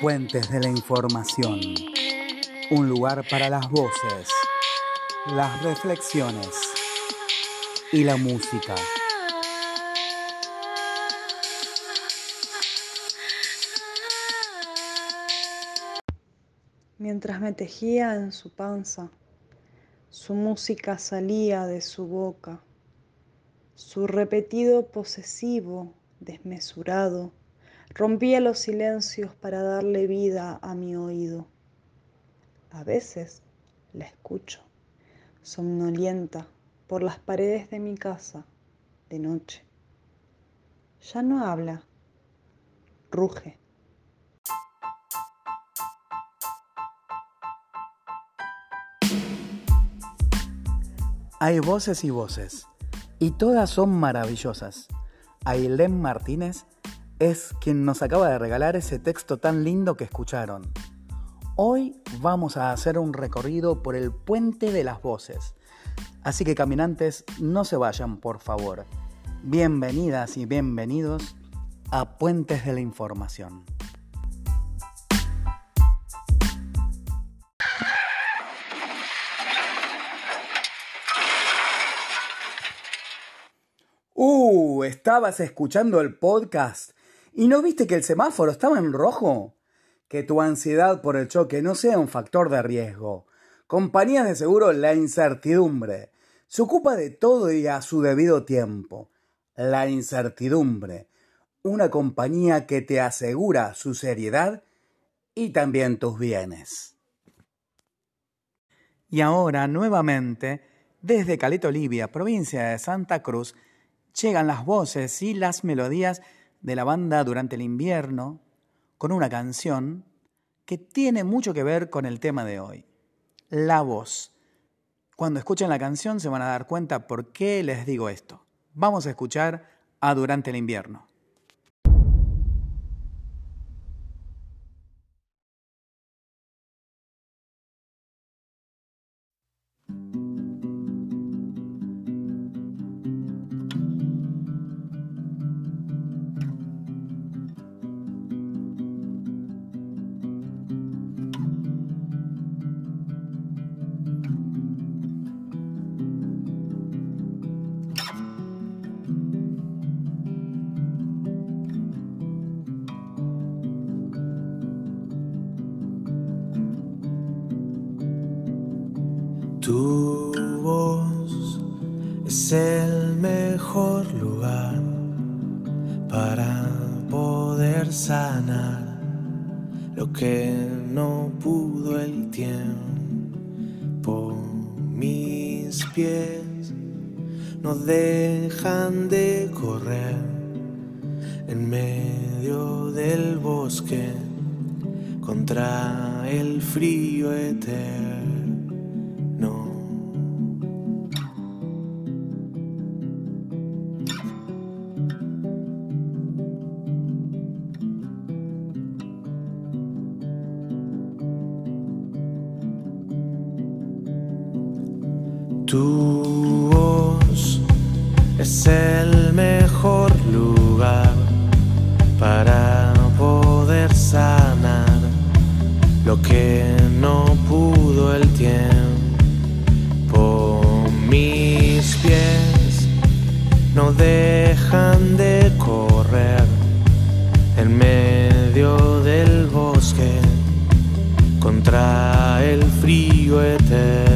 Puentes de la Información. Un lugar para las voces, las reflexiones y la música. Mientras me tejía en su panza, su música salía de su boca, su repetido posesivo, desmesurado, rompía los silencios para darle vida a mi oído. A veces la escucho, somnolienta, por las paredes de mi casa, de noche. Ya no habla, ruge. Hay voces y voces, y todas son maravillosas. Ailén Martínez es quien nos acaba de regalar ese texto tan lindo que escucharon. Hoy vamos a hacer un recorrido por el puente de las voces. Así que caminantes, no se vayan, por favor. Bienvenidas y bienvenidos a Puentes de la Información. Uh, estabas escuchando el podcast ¿Y no viste que el semáforo estaba en rojo? Que tu ansiedad por el choque no sea un factor de riesgo. Compañías de seguro La Incertidumbre. Se ocupa de todo y a su debido tiempo. La Incertidumbre. Una compañía que te asegura su seriedad y también tus bienes. Y ahora, nuevamente, desde Caleta Olivia, provincia de Santa Cruz, llegan las voces y las melodías de la banda durante el invierno con una canción que tiene mucho que ver con el tema de hoy, la voz. Cuando escuchen la canción se van a dar cuenta por qué les digo esto. Vamos a escuchar a Durante el invierno. Tu voz es el mejor lugar para poder sanar lo que no pudo el tiempo. Mis pies no dejan de correr en medio del bosque contra el frío eterno. Tu voz es el mejor lugar para poder sanar lo que no pudo el tiempo. Mis pies no dejan de correr en medio del bosque contra el frío eterno.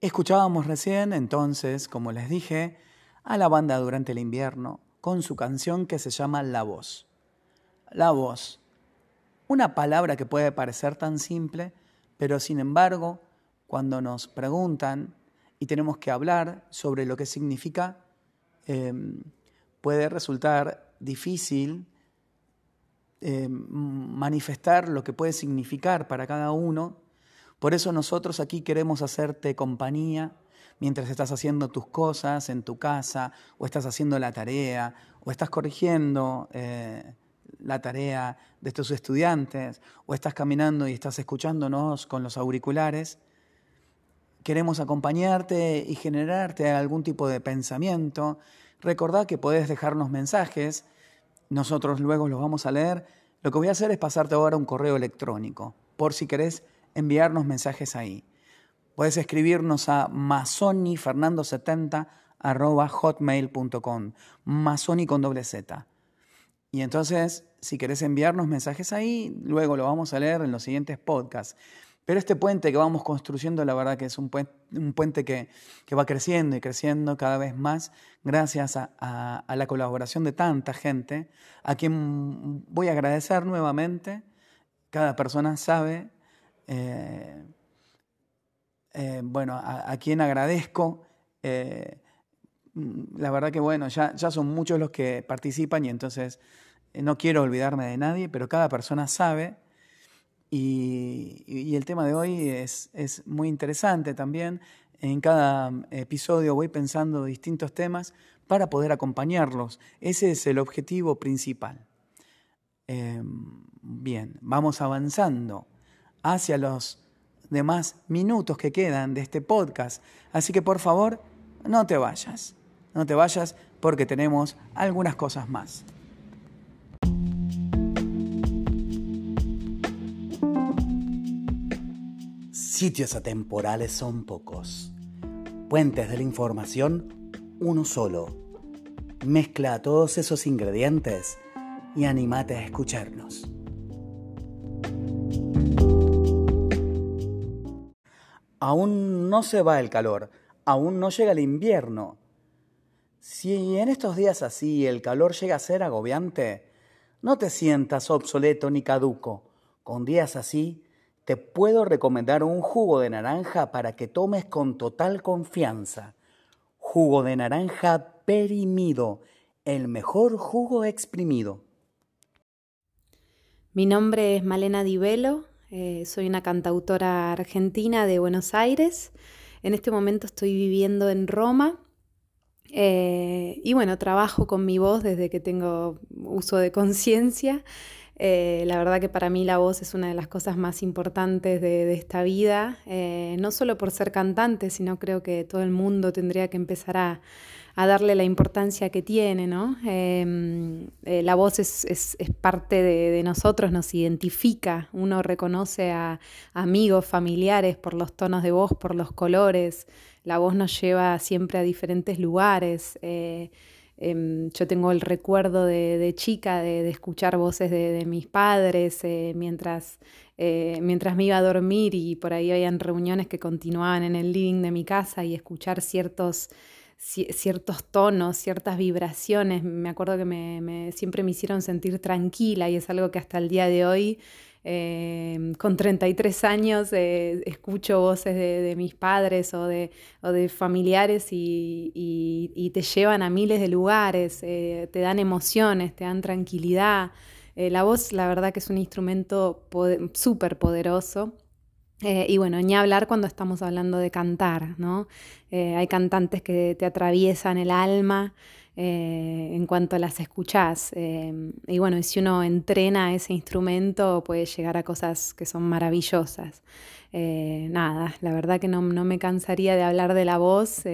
Escuchábamos recién, entonces, como les dije, a la banda durante el invierno con su canción que se llama La Voz. La Voz. Una palabra que puede parecer tan simple, pero sin embargo, cuando nos preguntan y tenemos que hablar sobre lo que significa, eh, puede resultar difícil eh, manifestar lo que puede significar para cada uno. Por eso nosotros aquí queremos hacerte compañía mientras estás haciendo tus cosas en tu casa, o estás haciendo la tarea, o estás corrigiendo eh, la tarea de tus estudiantes, o estás caminando y estás escuchándonos con los auriculares. Queremos acompañarte y generarte algún tipo de pensamiento. Recordá que podés dejarnos mensajes, nosotros luego los vamos a leer. Lo que voy a hacer es pasarte ahora un correo electrónico, por si querés enviarnos mensajes ahí. Puedes escribirnos a masonifernando70 arroba hotmail.com, masoni con doble Z. Y entonces, si querés enviarnos mensajes ahí, luego lo vamos a leer en los siguientes podcasts. Pero este puente que vamos construyendo, la verdad que es un puente, un puente que, que, va creciendo y creciendo cada vez más gracias a, a, a, la colaboración de tanta gente, a quien voy a agradecer nuevamente. Cada persona sabe eh, eh, bueno, a, quien agradezco. Eh, la verdad que bueno, ya, son muchos los que participan y entonces no quiero olvidarme de nadie, pero cada persona sabe. Y, el tema de hoy es, muy interesante también. En cada episodio voy pensando distintos temas para poder acompañarlos. Ese es el objetivo principal. Bien, vamos avanzando hacia los demás minutos que quedan de este podcast. Así que por favor, no te vayas. No te vayas porque tenemos algunas cosas más. Sitios atemporales son pocos. Puentes de la información, uno solo. Mezcla todos esos ingredientes y anímate a escucharnos. Aún no se va el calor, aún no llega el invierno. Si en estos días así el calor llega a ser agobiante, no te sientas obsoleto ni caduco. Con días así, te puedo recomendar un jugo de naranja para que tomes con total confianza. Jugo de naranja perimido, el mejor jugo exprimido. Mi nombre es Malena Divelo, eh, soy una cantautora argentina de Buenos Aires. En este momento estoy viviendo en Roma eh, y bueno, trabajo con mi voz desde que tengo uso de conciencia. Eh, la verdad que para mí la voz es una de las cosas más importantes de, esta vida, no solo por ser cantante, sino creo que todo el mundo tendría que empezar a, a darle la importancia que tiene, ¿no? Em, eh, la voz es, parte de, nosotros, nos identifica, uno reconoce a amigos, familiares por los tonos de voz, por los colores, la voz nos lleva siempre a diferentes lugares. Eh, em, yo tengo el recuerdo de, chica de, escuchar voces de, mis padres eh, mientras, mientras me iba a dormir y por ahí habían reuniones que continuaban en el living de mi casa y escuchar ciertos ciertos tonos, ciertas vibraciones. Me acuerdo que me, siempre me hicieron sentir tranquila y es algo que hasta el día de hoy, eh, con 33 años, eh, escucho voces de, mis padres o de, familiares y, te llevan a miles de lugares, eh, te dan emociones, te dan tranquilidad. la voz, la verdad que es un instrumento súper poderoso eh, y bueno, ni hablar cuando estamos hablando de cantar, ¿no? Eh, hay cantantes que te atraviesan el alma eh, en cuanto las escuchás. y bueno, si uno entrena ese instrumento puede llegar a cosas que son maravillosas. nada, la verdad que no, no, me cansaría de hablar de la voz.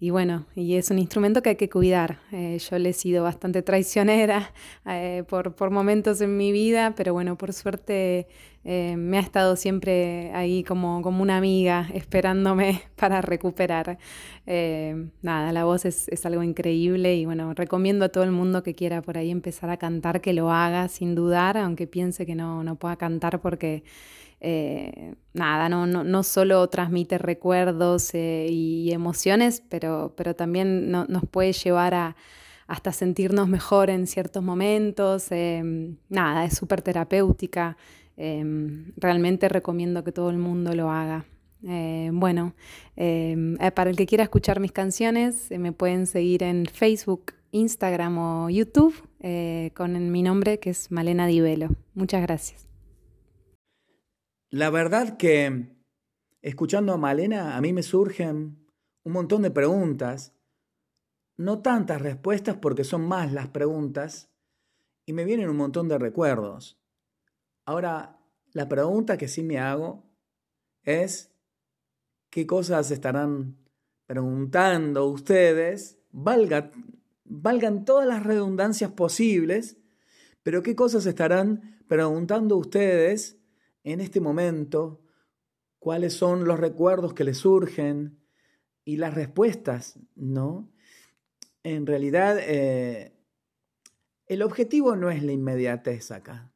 Y bueno, y es un instrumento que hay que cuidar. yo le he sido bastante traicionera por, por momentos en mi vida, pero bueno, por suerte eh, me ha estado siempre ahí como, como una amiga esperándome para recuperar. Eh, nada, la voz es, es, algo increíble y bueno, recomiendo a todo el mundo que quiera por ahí empezar a cantar que lo haga sin dudar, aunque piense que no, no pueda cantar porque... Eh, nada, no, no, no, solo transmite recuerdos y emociones, pero, pero también nos puede llevar a, hasta sentirnos mejor en ciertos momentos. nada, es súper terapéutica. Em, realmente recomiendo que todo el mundo lo haga. Eh, bueno, em, eh, para el que quiera escuchar mis canciones, eh, me pueden seguir en Facebook, Instagram o YouTube con mi nombre que es Malena Divelo. Muchas gracias. La verdad que escuchando a Malena a mí me surgen un montón de preguntas, no tantas respuestas porque son más las preguntas, y me vienen un montón de recuerdos. Ahora, la pregunta que sí me hago es, ¿qué cosas estarán preguntando ustedes? valgan todas las redundancias posibles, pero ¿qué cosas estarán preguntando ustedes en este momento? ¿Cuáles son los recuerdos que les surgen? Y las respuestas, ¿no? En realidad, eh, el objetivo no es la inmediatez acá.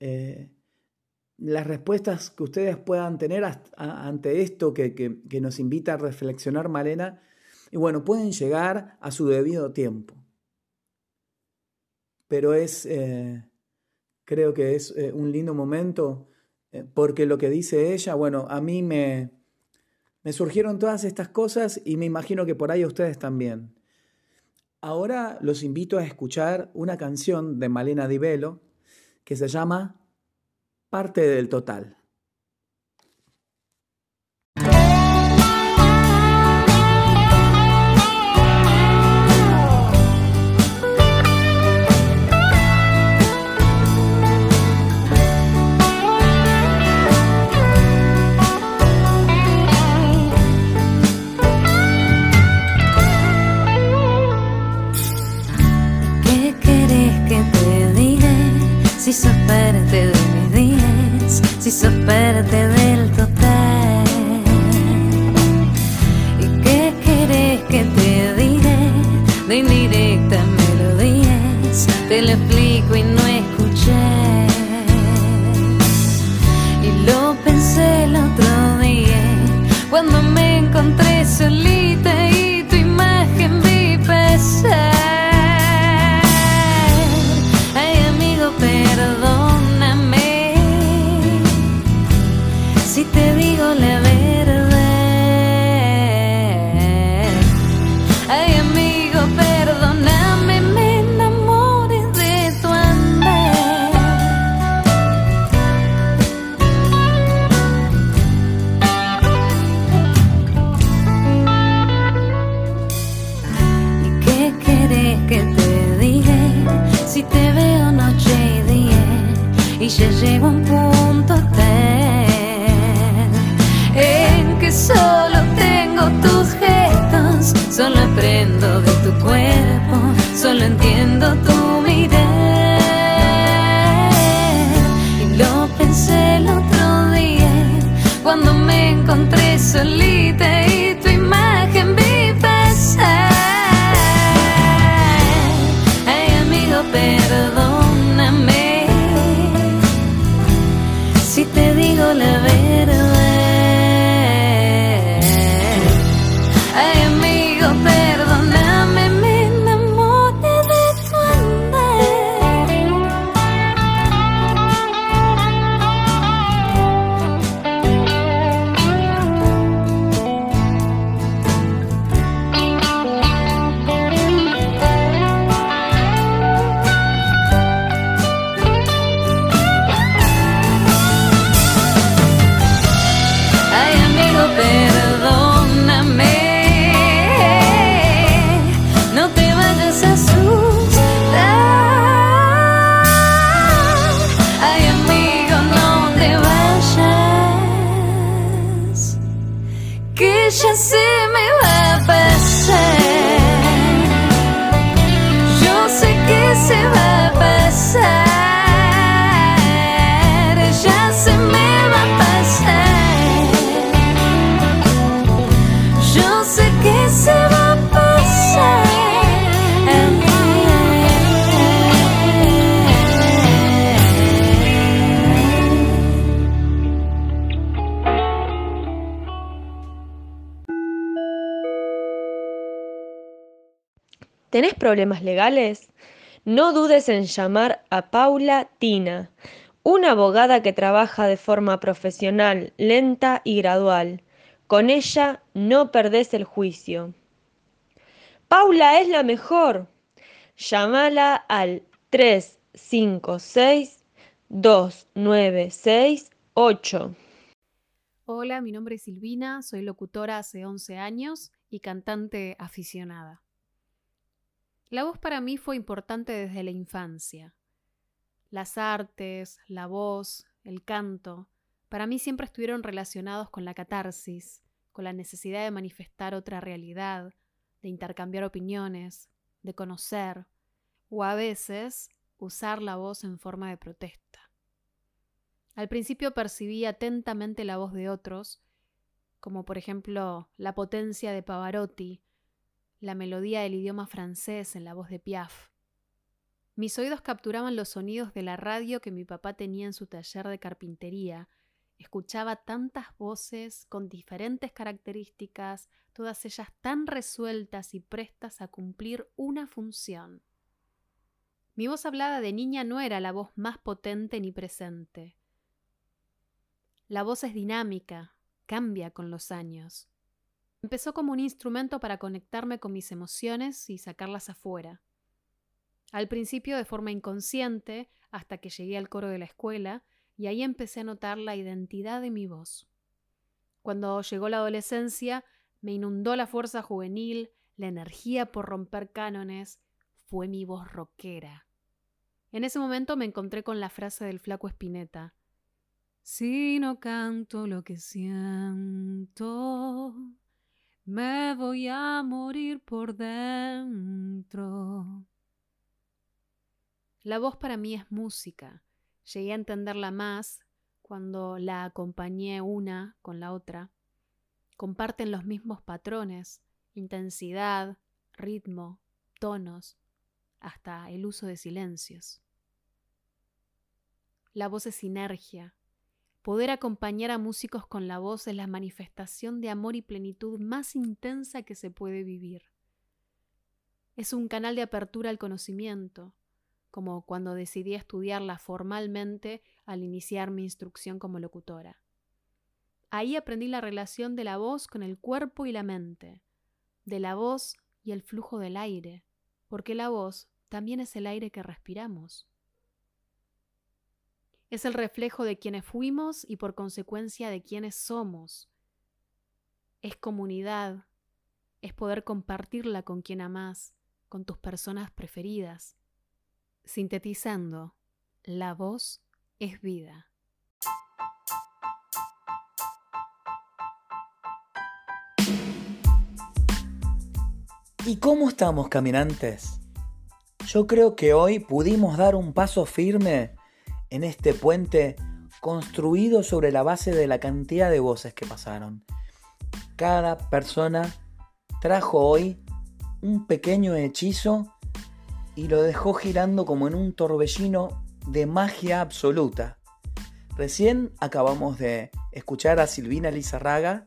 Eh, las respuestas que ustedes puedan tener ante esto que, nos invita a reflexionar Malena, y bueno, pueden llegar a su debido tiempo. Pero es, eh, creo que es eh, un lindo momento, porque lo que dice ella, bueno, a mí me, me surgieron todas estas cosas y me imagino que por ahí ustedes también. Ahora los invito a escuchar una canción de Malena Di Velo que se llama Parte del Total. Si sos parte de mis días, si sos parte living encontré ¿Tenés problemas legales? No dudes en llamar a Paula Tina, una abogada que trabaja de forma profesional, lenta y gradual. Con ella no perdés el juicio. Paula es la mejor. Llámala al 356 2968. Hola, mi nombre es Silvina, soy locutora hace 11 años y cantante aficionada. La voz para mí fue importante desde la infancia. Las artes, la voz, el canto, para mí siempre estuvieron relacionados con la catarsis, con la necesidad de manifestar otra realidad, de intercambiar opiniones, de conocer, o a veces usar la voz en forma de protesta. Al principio percibí atentamente la voz de otros, como por ejemplo la potencia de Pavarotti, la melodía del idioma francés en la voz de Piaf. Mis oídos capturaban los sonidos de la radio que mi papá tenía en su taller de carpintería. Escuchaba tantas voces con diferentes características, todas ellas tan resueltas y prestas a cumplir una función. Mi voz hablada de niña no era la voz más potente ni presente. La voz es dinámica, cambia con los años. Empezó como un instrumento para conectarme con mis emociones y sacarlas afuera. Al principio de forma inconsciente, hasta que llegué al coro de la escuela, y ahí empecé a notar la identidad de mi voz. Cuando llegó la adolescencia, me inundó la fuerza juvenil, la energía por romper cánones, fue mi voz rockera. En ese momento me encontré con la frase del flaco Espineta. Si no canto lo que siento, me voy a morir por dentro. La voz para mí es música. Llegué a entenderla más cuando la acompañé una con la otra. Comparten los mismos patrones, intensidad, ritmo, tonos, hasta el uso de silencios. La voz es sinergia. Poder acompañar a músicos con la voz es la manifestación de amor y plenitud más intensa que se puede vivir. Es un canal de apertura al conocimiento, como cuando decidí estudiarla formalmente al iniciar mi instrucción como locutora. Ahí aprendí la relación de la voz con el cuerpo y la mente, de la voz y el flujo del aire, porque la voz también es el aire que respiramos. Es el reflejo de quienes fuimos y por consecuencia de quienes somos. Es comunidad, es poder compartirla con quien amás, con tus personas preferidas. Sintetizando, la voz es vida. ¿Y cómo estamos, caminantes? Yo creo que hoy pudimos dar un paso firme en este puente construido sobre la base de la cantidad de voces que pasaron. Cada persona trajo hoy un pequeño hechizo y lo dejó girando como en un torbellino de magia absoluta. Recién acabamos de escuchar a Silvina Lizarraga,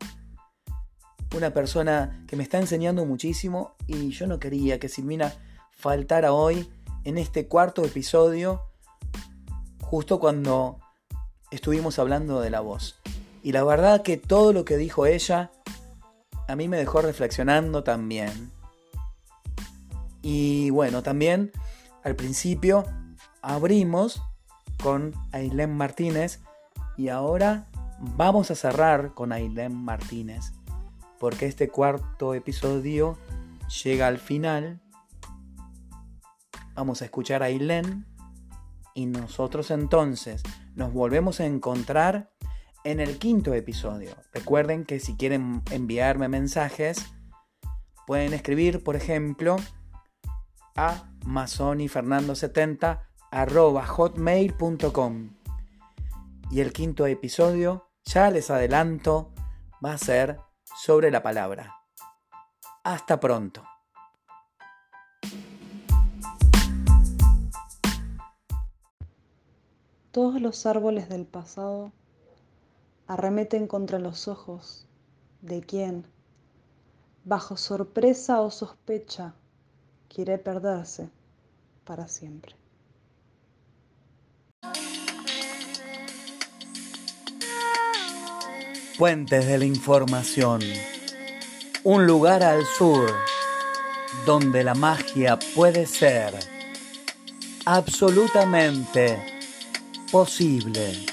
una persona que me está enseñando muchísimo y yo no quería que Silvina faltara hoy en este cuarto episodio, justo cuando estuvimos hablando de la voz. Y la verdad que todo lo que dijo ella a mí me dejó reflexionando también. Y bueno, también al principio abrimos con Ailén Martínez y ahora vamos a cerrar con Ailén Martínez porque este cuarto episodio llega al final. Vamos a escuchar a Ailén y nosotros entonces nos volvemos a encontrar en el quinto episodio. Recuerden que si quieren enviarme mensajes, pueden escribir, por ejemplo, a masonifernando70 hotmail.com. Y el quinto episodio, ya les adelanto, va a ser sobre la palabra. Hasta pronto. Todos los árboles del pasado arremeten contra los ojos de quien, bajo sorpresa o sospecha, quiere perderse para siempre. Puentes de la Información. Un lugar al sur donde la magia puede ser absolutamente posible.